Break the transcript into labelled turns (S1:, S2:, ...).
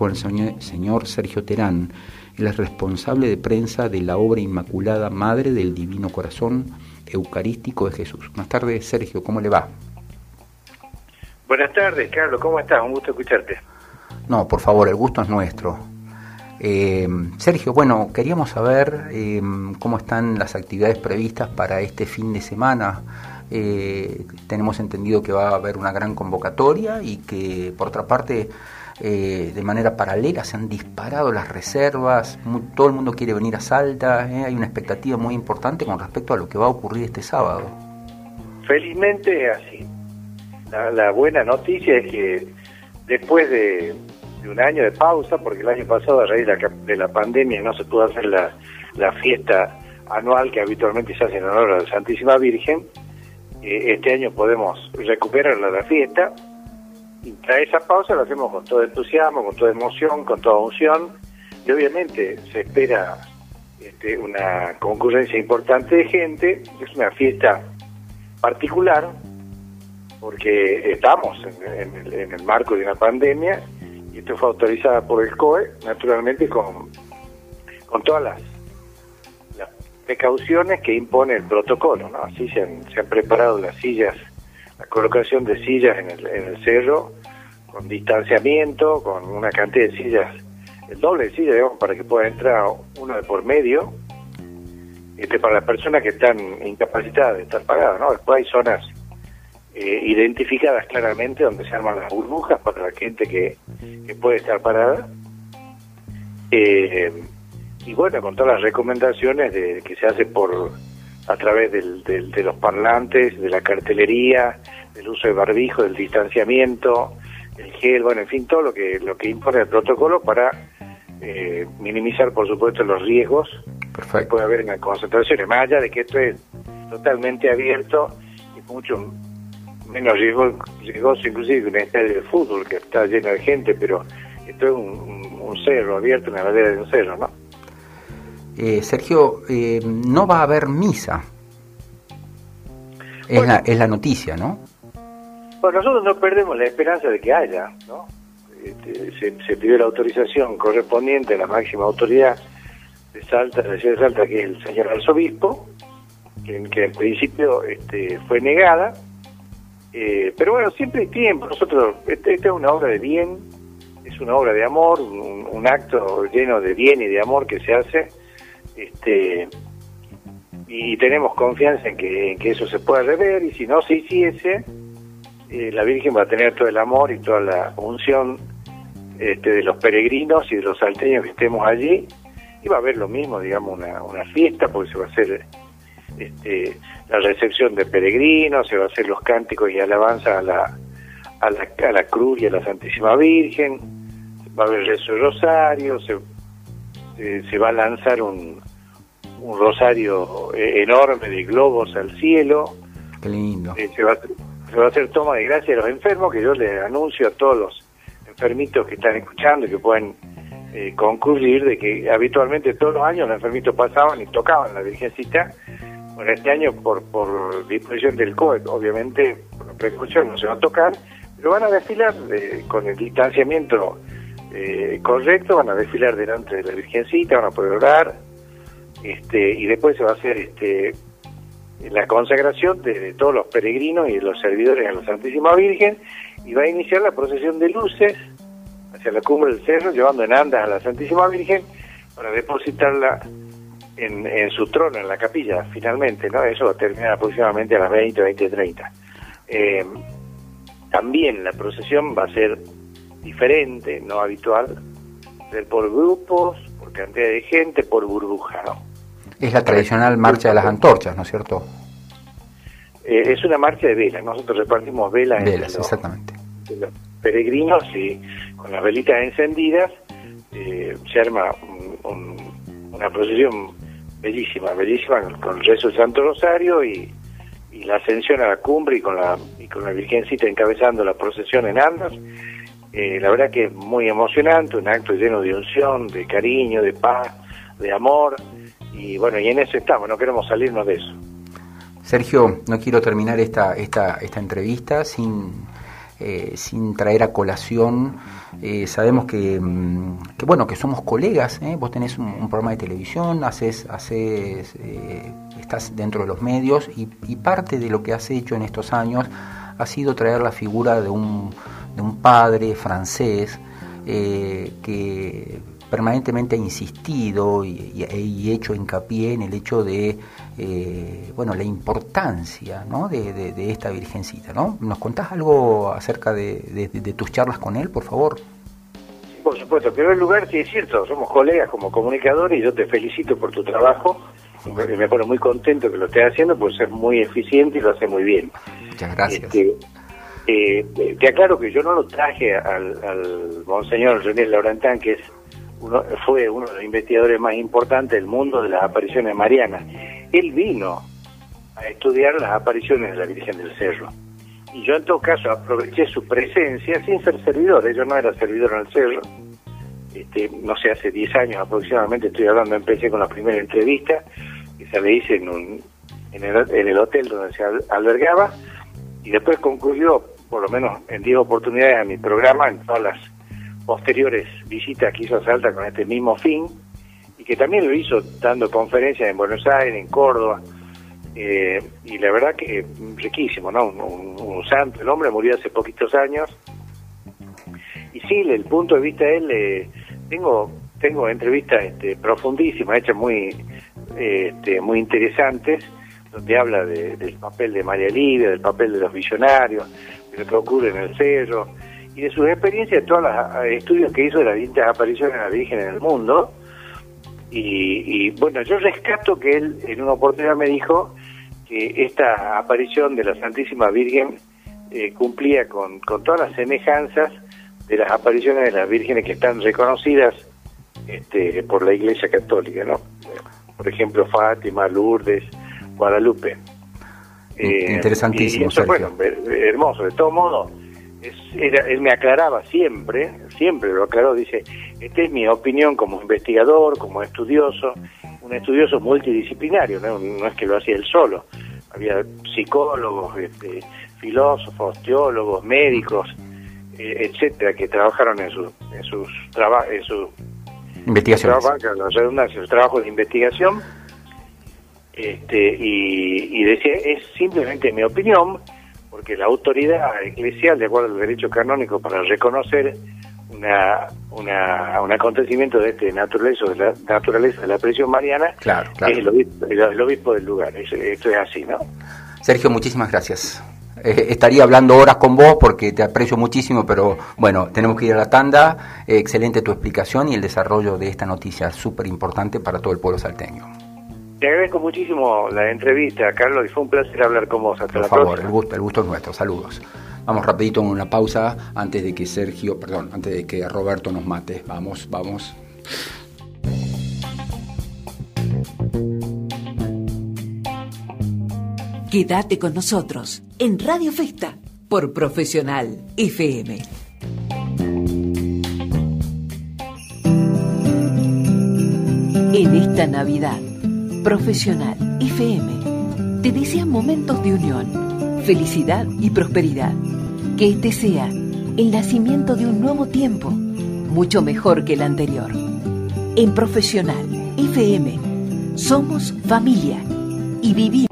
S1: con el señor Sergio Terán. Él es responsable de prensa de la obra Inmaculada Madre del Divino Corazón Eucarístico de Jesús. Buenas tardes, Sergio, ¿cómo le va?
S2: Buenas tardes, Carlos, ¿cómo estás? Un gusto escucharte.
S1: No, por favor, el gusto es nuestro. Eh, Sergio, bueno, queríamos saber eh, cómo están las actividades previstas para este fin de semana. Eh, tenemos entendido que va a haber una gran convocatoria y que, por otra parte, de manera paralela se han disparado las reservas, todo el mundo quiere venir a Salta, hay una expectativa muy importante con respecto a lo que va a ocurrir este sábado.
S2: Felizmente es así. la buena noticia es que después de de un año de pausa, porque el año pasado, a raíz de la, pandemia, no se pudo hacer la, fiesta anual que habitualmente se hace en honor a la Santísima Virgen. Eh, este año podemos recuperar la, fiesta y tras esa pausa lo hacemos con todo entusiasmo, con toda emoción, con toda unción y obviamente se espera este, una concurrencia importante de gente. Es una fiesta particular porque estamos en el marco de una pandemia y esto fue autorizada por el COE, naturalmente con, con todas las, precauciones que impone el protocolo. ¿no? Así se han, preparado las sillas, la colocación de sillas en el, en el cerro, con distanciamiento, con una cantidad de sillas, el doble de sillas, digamos, para que pueda entrar uno de por medio, este, para las personas que están incapacitadas de estar pagadas. ¿no? Después hay zonas eh, identificadas claramente donde se arman las burbujas para la gente que, puede estar parada. Eh, y bueno, con todas las recomendaciones de, que se hace por a través del, de los parlantes, de la cartelería, del uso de barbijo, del distanciamiento, el gel, bueno, en fin, todo lo que lo que impone el protocolo para eh, minimizar, por supuesto, los riesgos que puede haber en las concentraciones, más allá de que esto es totalmente abierto y mucho menos riesgoso inclusive que un estadio de fútbol que está lleno de gente, pero esto es un, cerro abierto, una ladera de un cerro, ¿no?
S1: Eh, Sergio, eh, no va a haber misa. Es, la, es la noticia, ¿no?
S2: Bueno, nosotros no perdemos la esperanza de que haya, ¿no? Este, se, pidió la autorización correspondiente a la máxima autoridad de Salta, de la ciudad de Salta, que es el señor arzobispo, que, que en principio este, fue negada, eh, pero bueno, siempre hay tiempo. Nosotros, esta es una obra de bien, es una obra de amor, un, acto lleno de bien y de amor que se hace. Este, y tenemos confianza en que, eso se pueda rever. Y si no se hiciese, eh, la Virgen va a tener todo el amor y toda la unción este, de los peregrinos y de los salteños que estemos allí. Y va a haber lo mismo, digamos, una, una fiesta, porque se va a hacer este, la recepción de peregrinos, se va a hacer los cánticos y alabanza a la, a la, a la cruz y a la Santísima Virgen, va a haber rezo rosario, se, se va a lanzar un, un rosario eh, enorme de globos al cielo.
S1: Qué lindo.
S2: Eh, se, va, se va a hacer toma de gracia a los enfermos, que yo les anuncio a todos los enfermitos que están escuchando y que pueden eh, concluir de que habitualmente todos los años los enfermitos pasaban y tocaban la Virgencita bueno, este año, por, por disposición del COE, obviamente, por precaución no se va a tocar, pero van a desfilar con el distanciamiento eh, correcto, van a desfilar delante de la Virgencita, van a poder orar, este, y después se va a hacer este, la consagración de, todos los peregrinos y de los servidores a la Santísima Virgen, y va a iniciar la procesión de luces hacia la cumbre del cerro, llevando en andas a la Santísima Virgen para depositarla en, su trono, en la capilla, finalmente, ¿no? Eso va a terminar aproximadamente a las 20, 20, 30. también la procesión va a ser diferente, no habitual, ser por grupos, por cantidad de gente, por burbuja, ¿no?
S1: Es la tradicional marcha de las antorchas, ¿no es cierto?
S2: Eh, es una marcha de velas, nosotros repartimos velas,
S1: velas exactamente.
S2: los peregrinos y con las velitas encendidas eh, se arma una procesión bellísima, bellísima, con el rezo del Santo Rosario y, la ascensión a la cumbre y con la, y con la Virgencita encabezando la procesión en Andas. Eh, la verdad que es muy emocionante, un acto lleno de unción, de cariño, de paz, de amor, y bueno, y en eso estamos, no queremos salirnos de eso.
S1: Sergio, no quiero terminar esta, esta, esta entrevista sin eh, sin traer a colación, eh, sabemos que, mm, que, bueno, que somos colegas, ¿eh? vos tenés un, programa de televisión, haces, haces estás dentro de los medios y, parte de lo que has hecho en estos años ha sido traer la figura de un, de un padre francés que permanentemente ha insistido y, hecho hincapié en el hecho de eh, bueno la importancia ¿no? de, esta virgencita ¿no? ¿nos contás algo acerca de, tus charlas con él por favor?
S2: Sí, por supuesto en primer lugar sí es cierto somos colegas como comunicadores y yo te felicito por tu trabajo me pone muy contento que lo estés haciendo por ser muy eficiente y lo hace muy bien
S1: muchas gracias este,
S2: eh, te aclaro que yo no lo traje al, al monseñor René Laurentán, que es fue uno de los investigadores más importantes del mundo de las apariciones marianas. Él vino a estudiar las apariciones de la Virgen del Cerro. Y yo en todo caso aproveché su presencia sin ser servidor. Yo no era servidor en el Cerro. Este, no sé, hace 10 años aproximadamente estoy hablando, empecé con la primera entrevista que se le hice en, un, en, el, en el hotel donde se albergaba y después concluyó, por lo menos en 10 oportunidades, a mi programa en todas las posteriores visitas que hizo a Salta con este mismo fin y que también lo hizo dando conferencias en Buenos Aires, en Córdoba, eh, y la verdad que riquísimo, ¿no? Un, santo, el hombre murió hace poquitos años, y sí, el punto de vista de él, eh, tengo tengo entrevistas este, profundísimas, hechas muy este, muy interesantes, donde habla del papel de María Lidia, del papel de los visionarios, de lo que ocurre en el cerro, y de sus experiencias, de todos los eh, estudios que hizo de las distintas apariciones de la Virgen en el mundo. Y, bueno, yo rescato que él en una oportunidad me dijo que esta aparición de la Santísima Virgen eh, cumplía con, con todas las semejanzas de las apariciones de las vírgenes que están reconocidas este, por la Iglesia Católica, ¿no? Por ejemplo, Fátima, Lourdes, Guadalupe.
S1: Eh, Interesantísimo.
S2: eso, bueno, hermoso. De todo modo, él me aclaraba siempre, siempre lo aclaró, dice, esta es mi opinión como investigador, como estudioso, un estudioso multidisciplinario, no, es que lo hacía él solo, había psicólogos, este, filósofos, teólogos, médicos, eh, etcétera, que trabajaron en, su, en sus trabajos, en su
S1: investigaciones,
S2: sus trabajos de investigación, este, y, y decía, es simplemente mi opinión, porque la autoridad eclesial, de acuerdo al derecho canónico, para reconocer una, una, un acontecimiento de este naturaleza, de la naturaleza de la presión mariana,
S1: claro,
S2: es el obispo, del lugar. esto es así, ¿no?
S1: Sergio, muchísimas gracias. Eh, estaría hablando horas con vos porque te aprecio muchísimo, pero bueno, tenemos que ir a la tanda. Eh, excelente tu explicación y el desarrollo de esta noticia súper importante para todo el pueblo salteño.
S2: Te agradezco muchísimo la entrevista, Carlos, y fue un placer hablar con vos. Hasta
S1: Por favor, el gusto, el gusto es nuestro. Saludos. Vamos rapidito en una pausa antes de que Sergio, perdón, antes de que Roberto nos mate. Vamos, vamos.
S3: Quédate con nosotros en Radio Festa por Profesional FM. En esta Navidad Profesional FM te desea momentos de unión, felicidad y prosperidad. Que este sea el nacimiento de un nuevo tiempo, mucho mejor que el anterior. En Profesional FM somos familia y vivimos